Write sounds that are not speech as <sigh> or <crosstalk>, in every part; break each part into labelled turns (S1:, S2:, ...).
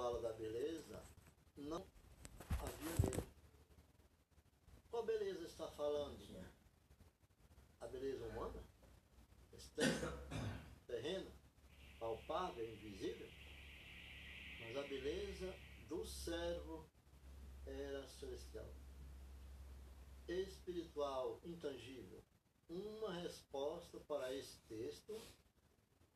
S1: fala da beleza, não havia nele. Qual beleza está falando? A beleza humana? Externa? <coughs> Terrena? Palpável? Invisível? Mas a beleza do servo era celestial. Espiritual, intangível. Uma resposta para esse texto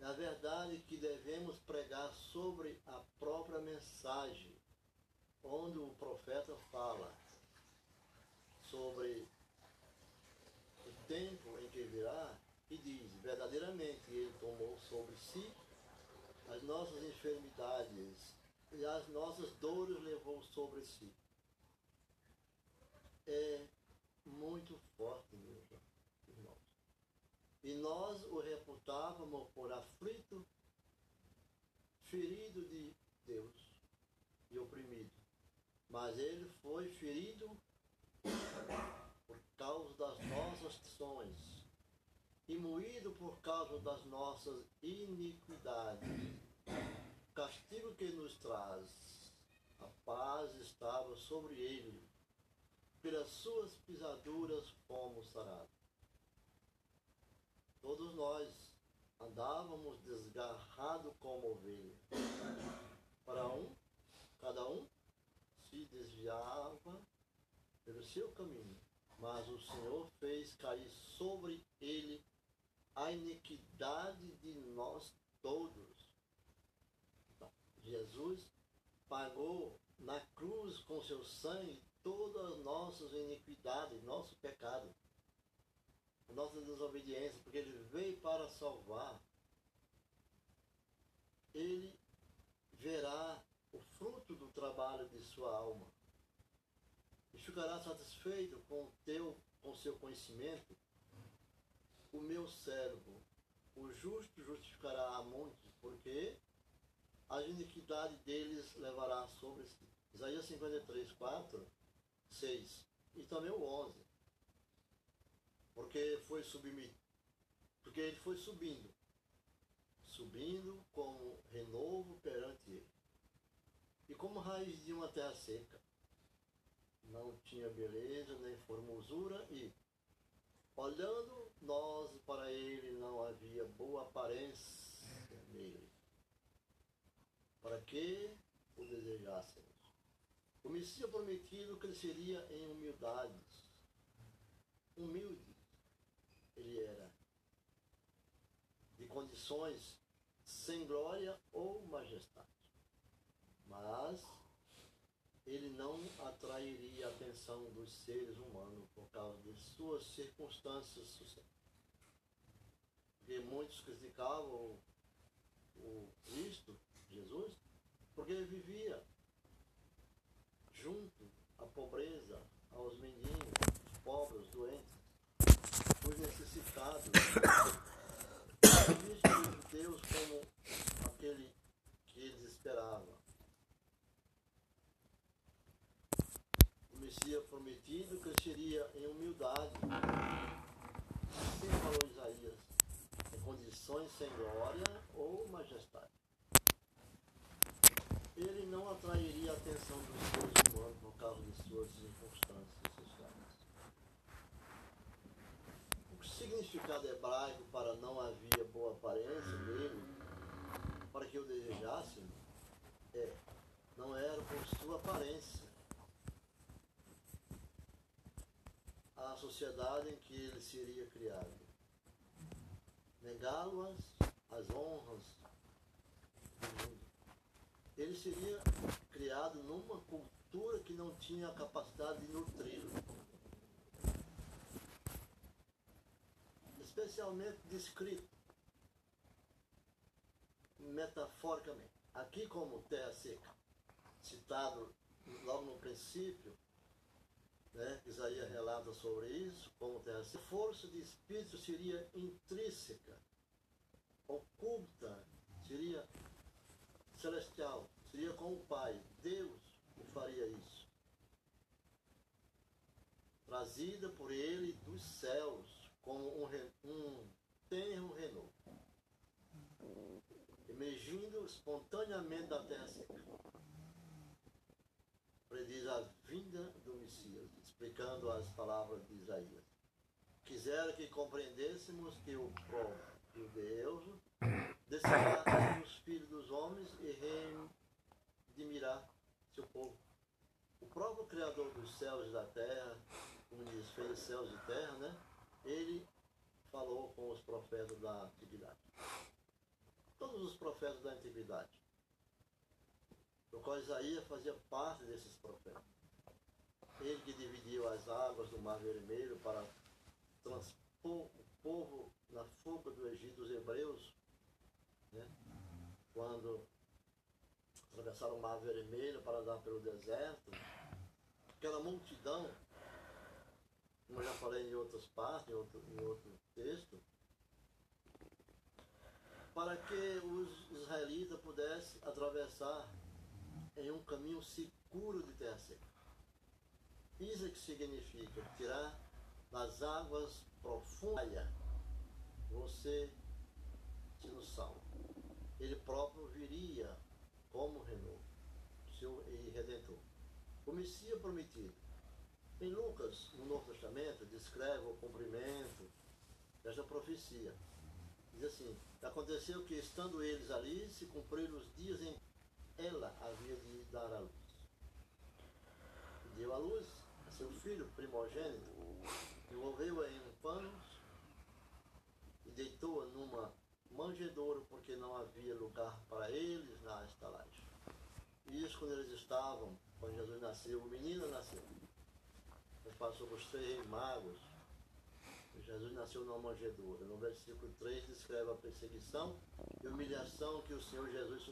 S1: é a verdade que devemos pregar sobre a própria mensagem, onde o profeta fala sobre o tempo em que virá e diz: verdadeiramente ele tomou sobre si as nossas enfermidades e as nossas dores levou sobre si. É muito forte. E nós o reputávamos por aflito, ferido de Deus e oprimido. Mas ele foi ferido por causa das nossas ações e moído por causa das nossas iniquidades. O castigo que nos traz a paz estava sobre ele. Pelas suas pisaduras fomos sarados. Todos nós andávamos desgarrados como ovelha. Para um, cada um se desviava pelo seu caminho, mas o Senhor fez cair sobre ele a iniquidade de nós todos. Jesus pagou na cruz com seu sangue todas as nossas iniquidades, nosso pecado, nossa desobediência, porque ele veio para salvar. Ele verá o fruto do trabalho de sua alma e ficará satisfeito com teu, com seu conhecimento. O meu servo, o justo justificará a muitos, porque a iniquidade deles levará sobre si. Isaías 53, 4, 6 e também o 11. Porque foi submetido, porque ele foi subindo, subindo como renovo perante ele. E como raiz de uma terra seca, não tinha beleza nem formosura e olhando nós para ele não havia boa aparência nele. Para que o desejássemos? O Messias prometido cresceria em humildades. Humilde ele era. De condições sem glória ou majestade. Mas ele não atrairia a atenção dos seres humanos por causa de suas circunstâncias sociais. Porque muitos criticavam o Cristo, Jesus, porque ele vivia junto à pobreza, aos mendigos, os pobres, os doentes, os necessitados. Visto Deus como aquele que eles esperavam. O Messias prometido cresceria em humildade. Assim falou Isaías, em condições sem glória ou majestade ele não atrairia a atenção dos seres humanos por causa de suas circunstâncias sociais. O significado hebraico para não havia boa aparência nele, para que o desejassem, é, não era por sua aparência. A sociedade em que ele seria criado. Negá-lo as honras do mundo ele seria criado numa cultura que não tinha a capacidade de nutri-lo. Especialmente descrito metaforicamente. Aqui como terra seca, citado logo no princípio, né, Isaías relata sobre isso, como terra seca. A força de espírito seria intrínseca, oculta, seria celestial, seria com o Pai. Deus o faria isso. Trazida por ele dos céus, como um, um tenro renovo emergindo espontaneamente da terra seca. Prediz a vinda do Messias, explicando as palavras de Isaías. Quisera que compreendêssemos que o próprio Deus descerá os filhos dos homens e redimirá seu povo. O próprio Criador dos céus e da terra, como diz, fez céus e terra, né? Ele falou com os profetas da antiguidade todos os profetas da antiguidade. O qual Isaías fazia parte desses profetas. Ele que dividiu as águas do Mar Vermelho para transpor o povo na fuga do Egito, os hebreus, né? quando atravessaram o Mar Vermelho para andar pelo deserto, aquela multidão, como eu já falei em outras partes, em outro, em outro texto, para que os israelitas pudessem atravessar em um caminho seguro de terra seca. Isso é que significa tirar das águas profundas você sendo salvo. Ele próprio viria como renovo, seu redentor. O Messias prometido. Em Lucas, no Novo Testamento, descreve o cumprimento desta profecia. Diz assim: Aconteceu que, estando eles ali, se cumpriram os dias em que ela havia de dar à luz. Deu à luz a seu filho primogênito, envolveu-a em um pano e deitou-a numa manjedoura, porque não havia lugar para eles na estalagem. E isso quando eles estavam, quando Jesus nasceu, o menino nasceu. Passou por três magos Jesus nasceu numa manjedoura. No versículo 3 descreve a perseguição e humilhação que o Senhor Jesus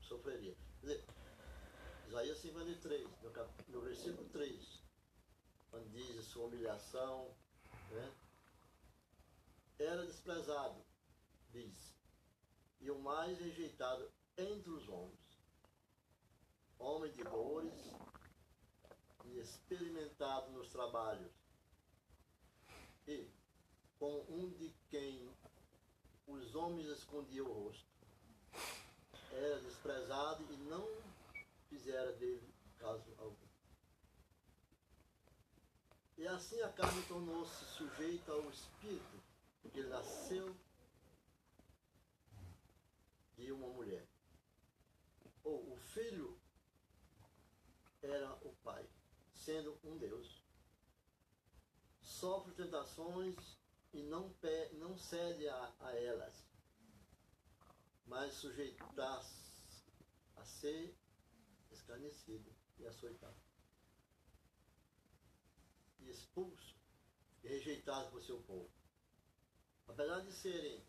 S1: sofreria. Quer dizer, Isaías 53, no, cap... no versículo 3, quando diz sua humilhação, né? era desprezado, diz, e o mais rejeitado entre os homens. Homem de dores e experimentado nos trabalhos. E com um de quem os homens escondiam o rosto. Era desprezado e não fizera dele caso algum. E assim a carne tornou-se sujeita ao espírito, ele nasceu de uma mulher. Ou o filho era sendo um Deus. Sofre tentações e não, pe, não cede a, a elas, mas sujeitar-se a ser escarnecido e açoitado. E expulso e rejeitado por seu povo. Apesar de serem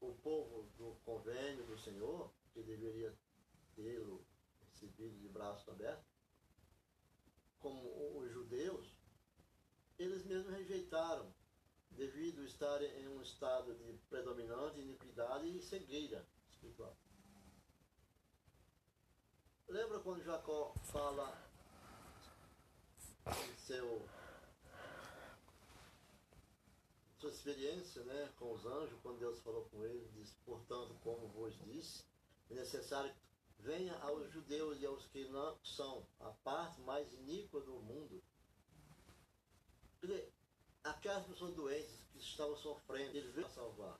S1: o povo do convênio do Senhor, que deveria tê-lo recebido de braços abertos, como os judeus, eles mesmos rejeitaram devido a estar em um estado de predominante iniquidade e cegueira espiritual. Lembra quando Jacó fala em seu sua experiência né, com os anjos, quando Deus falou com ele, diz, portanto, como vos disse, é necessário que venha aos judeus e aos que não são a parte mais iníqua do mundo. Aquelas pessoas doentes que estavam sofrendo, ele veio salvar.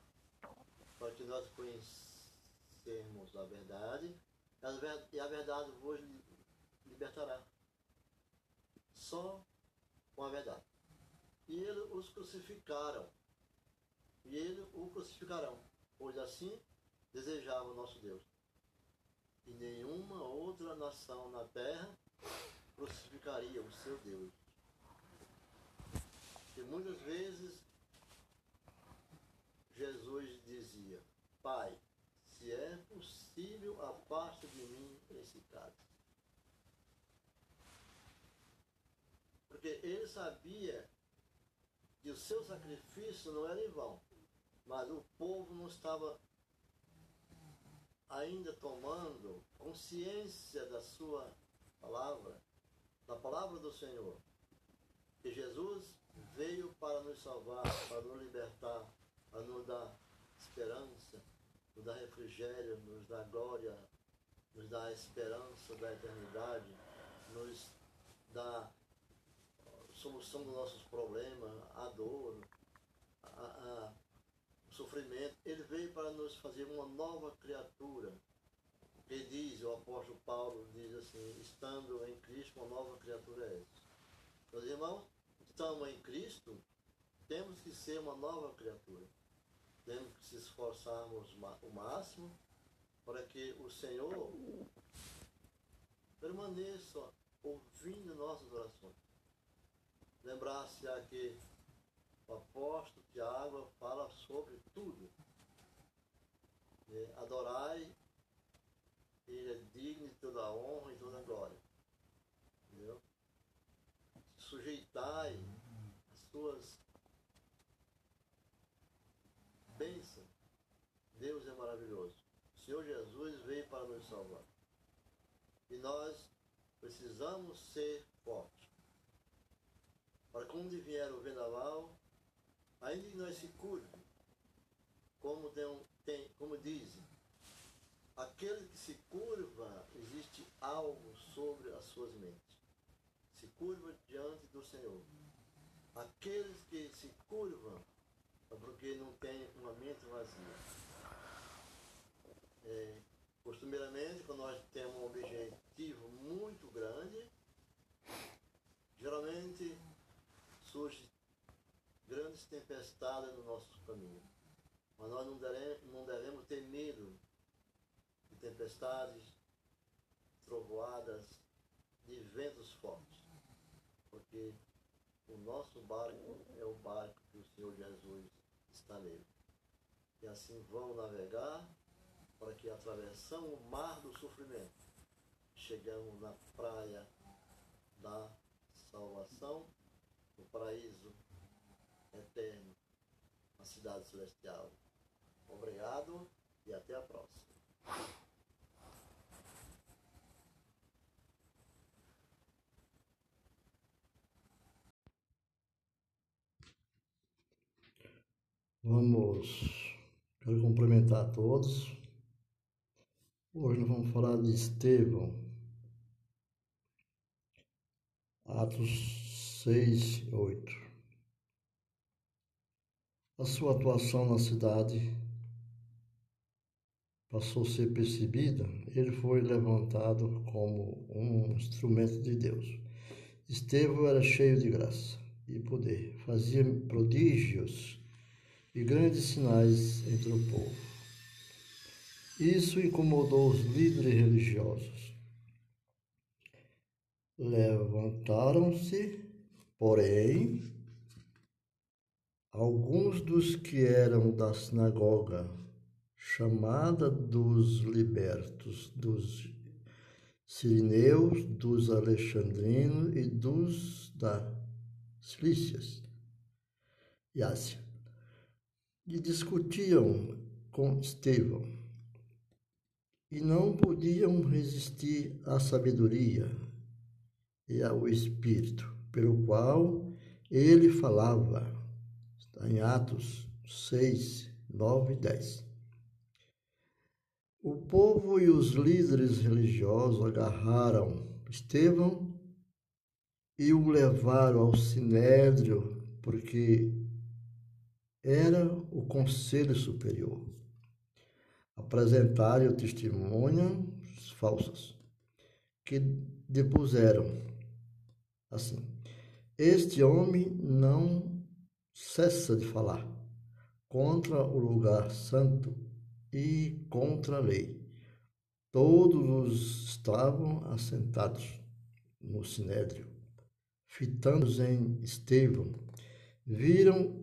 S1: Para que nós conhecemos a verdade e a verdade vos libertará. Só com a verdade. E eles os crucificaram. E eles o crucificarão. Pois assim desejava o nosso Deus e nenhuma outra nação na terra crucificaria o seu Deus. E muitas vezes Jesus dizia, Pai, se é possível, afasta de mim esse caso. Porque ele sabia que o seu sacrifício não era em vão, mas o povo não estava ainda tomando consciência da sua palavra, da palavra do Senhor. Que Jesus veio para nos salvar, para nos libertar, para nos dar esperança, nos dar refrigério, nos dar glória, nos dar esperança da eternidade, nos dar solução dos nossos problemas, a dor, a, a, o sofrimento. Ele veio para nos fazer uma nova criatura. Ele diz, o apóstolo Paulo diz assim, estando em Cristo, uma nova criatura é essa. Meus irmãos, estamos em Cristo, temos que ser uma nova criatura. Temos que se esforçarmos o máximo para que o Senhor permaneça ouvindo nossas orações. Lembrar-se aqui, o apóstolo Tiago fala sobre tudo. Adorai, ele é digno de toda a honra e toda a glória. Entendeu? Sujeitai as suas bênçãos. Deus é maravilhoso. O Senhor Jesus veio para nos salvar. E nós precisamos ser fortes para quando vier o vendaval, ainda que nós se curve, como, tem, como dizem, aquele que se curva, existe algo sobre as suas mentes. Se curva diante do Senhor. Aqueles que se curvam é porque não tem uma mente vazia. É, costumeiramente, quando nós temos um objetivo muito grande, geralmente surgem grandes tempestades no nosso caminho. Mas nós não devemos, não devemos ter medo tempestades, trovoadas, de ventos fortes. Porque o nosso barco é o barco que o Senhor Jesus está nele. E assim vamos navegar para que atravessamos o mar do sofrimento. Chegamos na praia da salvação no paraíso eterno, na cidade celestial. Obrigado e até a próxima.
S2: Vamos, quero cumprimentar a todos. Hoje nós vamos falar de Estevão. Atos 6, 8. A sua atuação na cidade passou a ser percebida, ele foi levantado como um instrumento de Deus. Estevão era cheio de graça e poder, fazia prodígios e grandes sinais entre o povo. Isso incomodou os líderes religiosos. Levantaram-se Porém, alguns dos que eram da sinagoga, chamada dos libertos, dos sirineus, dos alexandrinos e dos da Cilícias e Ásia, e discutiam com Estevão, e não podiam resistir à sabedoria e ao Espírito pelo qual ele falava. Está em Atos 6, 9 e 10. O povo e os líderes religiosos agarraram Estevão e o levaram ao sinédrio, porque era o conselho superior. Apresentaram testemunhas falsas que depuseram assim: este homem não cessa de falar contra o lugar santo e contra a lei. Todos estavam assentados no sinédrio, fitando em Estevão. Viram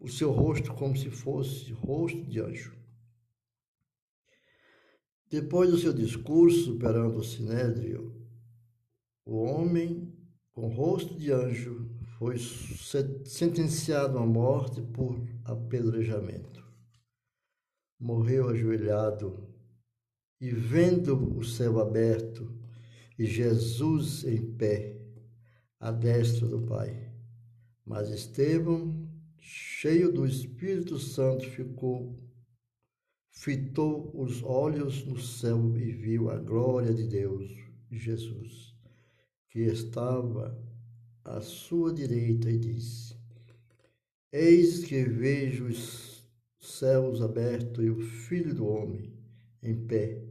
S2: o seu rosto como se fosse rosto de anjo. Depois do seu discurso perante o sinédrio, o homem com rosto de anjo foi sentenciado à morte por apedrejamento. Morreu ajoelhado e, vendo o céu aberto e Jesus em pé, à destra do Pai. Mas Estevão, cheio do Espírito Santo, ficou fitou os olhos no céu e viu a glória de Deus, Jesus, que estava à sua direita e disse: Eis que vejo os céus abertos e o Filho do homem em pé,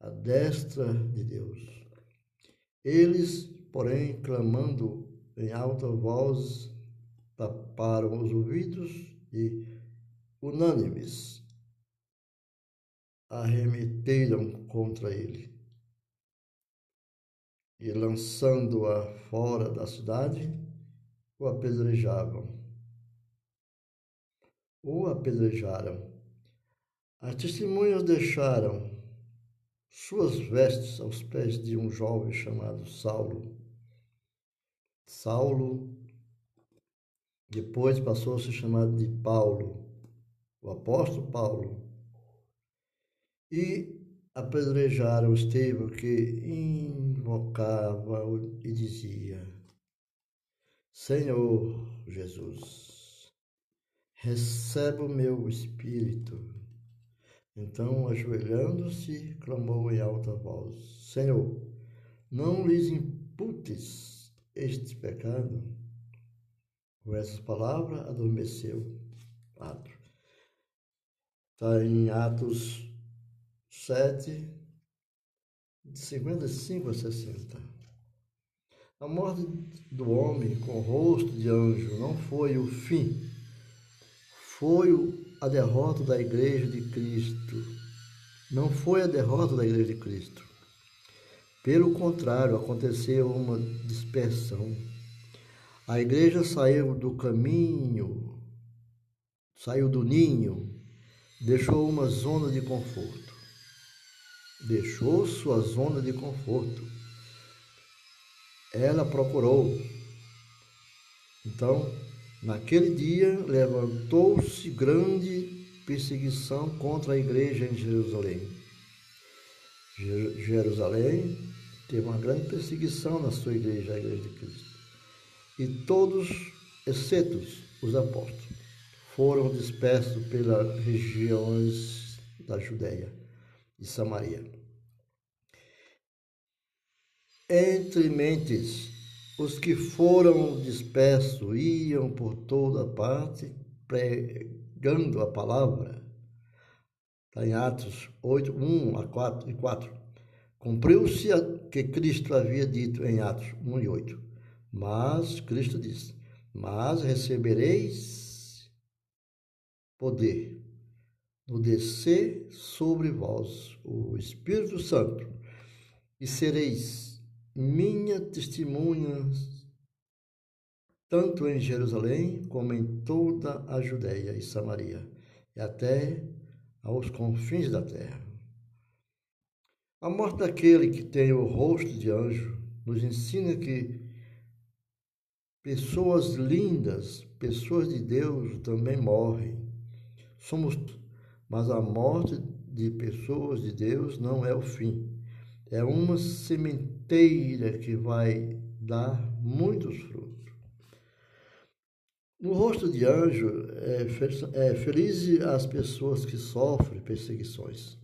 S2: à destra de Deus. Eles, porém, clamando em alta voz, taparam os ouvidos e, unânimes, arremeteram contra ele. E lançando-a fora da cidade, o apedrejavam. O apedrejaram. As testemunhas deixaram suas vestes aos pés de um jovem chamado Saulo. Saulo depois passou a ser chamado de Paulo, o apóstolo Paulo e apedrejaram Estevão, que invocava e dizia: Senhor Jesus, recebe o meu espírito. Então, ajoelhando-se, clamou em alta voz: Senhor, não lhes imputes este pecado. Com essas palavras, adormeceu. Quatro. Está em Atos 7, de 55 a 60. A morte do homem com rosto de anjo não foi o fim, foi a derrota da igreja de Cristo. Não foi a derrota da igreja de Cristo. Pelo contrário, aconteceu uma dispersão. A igreja saiu do caminho, saiu do ninho, deixou uma zona de conforto deixou sua zona de conforto. Ela procurou. Então, naquele dia, levantou-se grande perseguição contra a igreja em Jerusalém. Jerusalém teve uma grande perseguição na sua igreja, a igreja de Cristo. E todos, exceto os apóstolos, foram dispersos pelas regiões da Judéia de Samaria. Entre mentes, os que foram dispersos iam por toda parte pregando a palavra. Está em Atos 8, 1 a 4 e 4. Cumpriu-se que Cristo havia dito em Atos 1 e 8. Mas, Cristo disse, mas recebereis poder no descer sobre vós o Espírito Santo, e sereis minha testemunha tanto em Jerusalém como em toda a Judéia e Samaria, e até aos confins da terra. A morte daquele que tem o rosto de anjo nos ensina que pessoas lindas, pessoas de Deus também morrem. Somos mas a morte de pessoas de Deus não é o fim. É uma sementeira que vai dar muitos frutos. No rosto de anjo, é, é feliz as pessoas que sofrem perseguições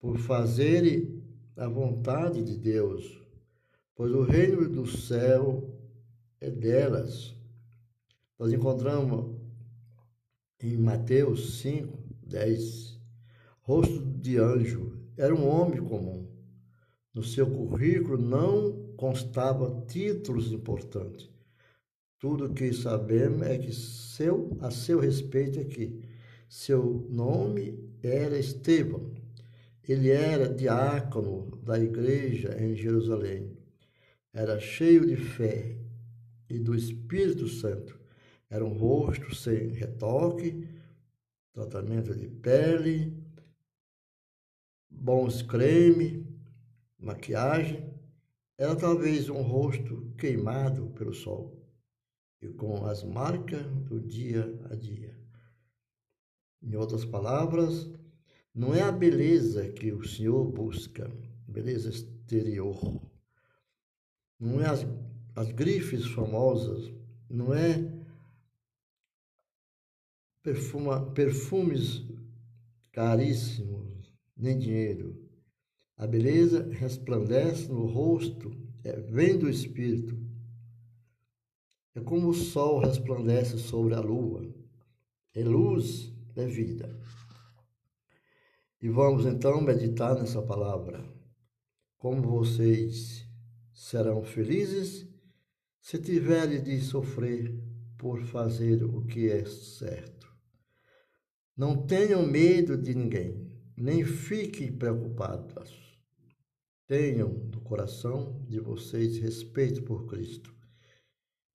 S2: por fazerem a vontade de Deus, pois o reino do céu é delas. Nós encontramos em Mateus 5, 10. Rosto de anjo. Era um homem comum. No seu currículo não constava títulos importantes. Tudo que sabemos é que seu, a seu respeito é que seu nome era Estevão. Ele era diácono da igreja em Jerusalém. Era cheio de fé e do Espírito Santo. Era um rosto sem retoque, tratamento de pele, bons creme, maquiagem Era talvez um rosto queimado pelo sol e com as marcas do dia a dia. Em outras palavras, não é a beleza que o Senhor busca, beleza exterior. Não é as, as grifes famosas, não é perfuma, perfumes caríssimos, nem dinheiro. A beleza resplandece no rosto, é, vem do Espírito. É como o sol resplandece sobre a lua. É luz, é vida. E vamos então meditar nessa palavra. Como vocês serão felizes se tiverem de sofrer por fazer o que é certo. Não tenham medo de ninguém, nem fiquem preocupados. Tenham no coração de vocês respeito por Cristo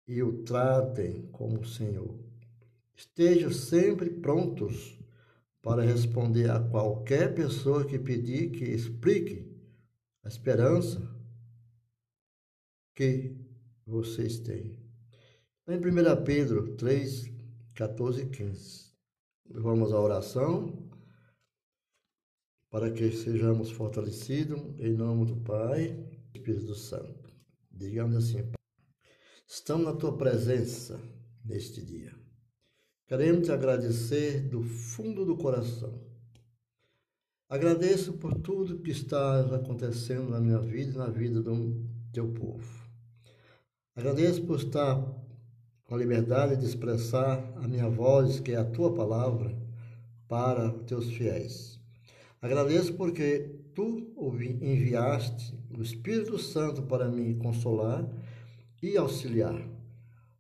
S2: e o tratem como Senhor. Estejam sempre prontos para responder a qualquer pessoa que pedir que explique a esperança que vocês têm. Em 1 Pedro 3, 14 e 15. Vamos à oração para que sejamos fortalecidos em nome do Pai e do Espírito Santo. Digamos assim, estamos na tua presença neste dia. Queremos te agradecer do fundo do coração. Agradeço por tudo que está acontecendo na minha vida e na vida do teu povo. Agradeço por estar com a liberdade de expressar a minha voz, que é a tua palavra, para os teus fiéis. Agradeço porque tu enviaste o Espírito Santo para me consolar e auxiliar.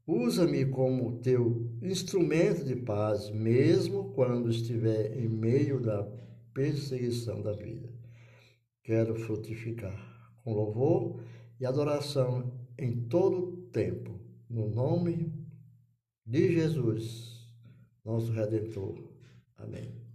S2: Usa-me como teu instrumento de paz, mesmo quando estiver em meio da perseguição da vida. Quero frutificar com louvor e adoração em todo tempo, no nome de Jesus, nosso Redentor. Amém.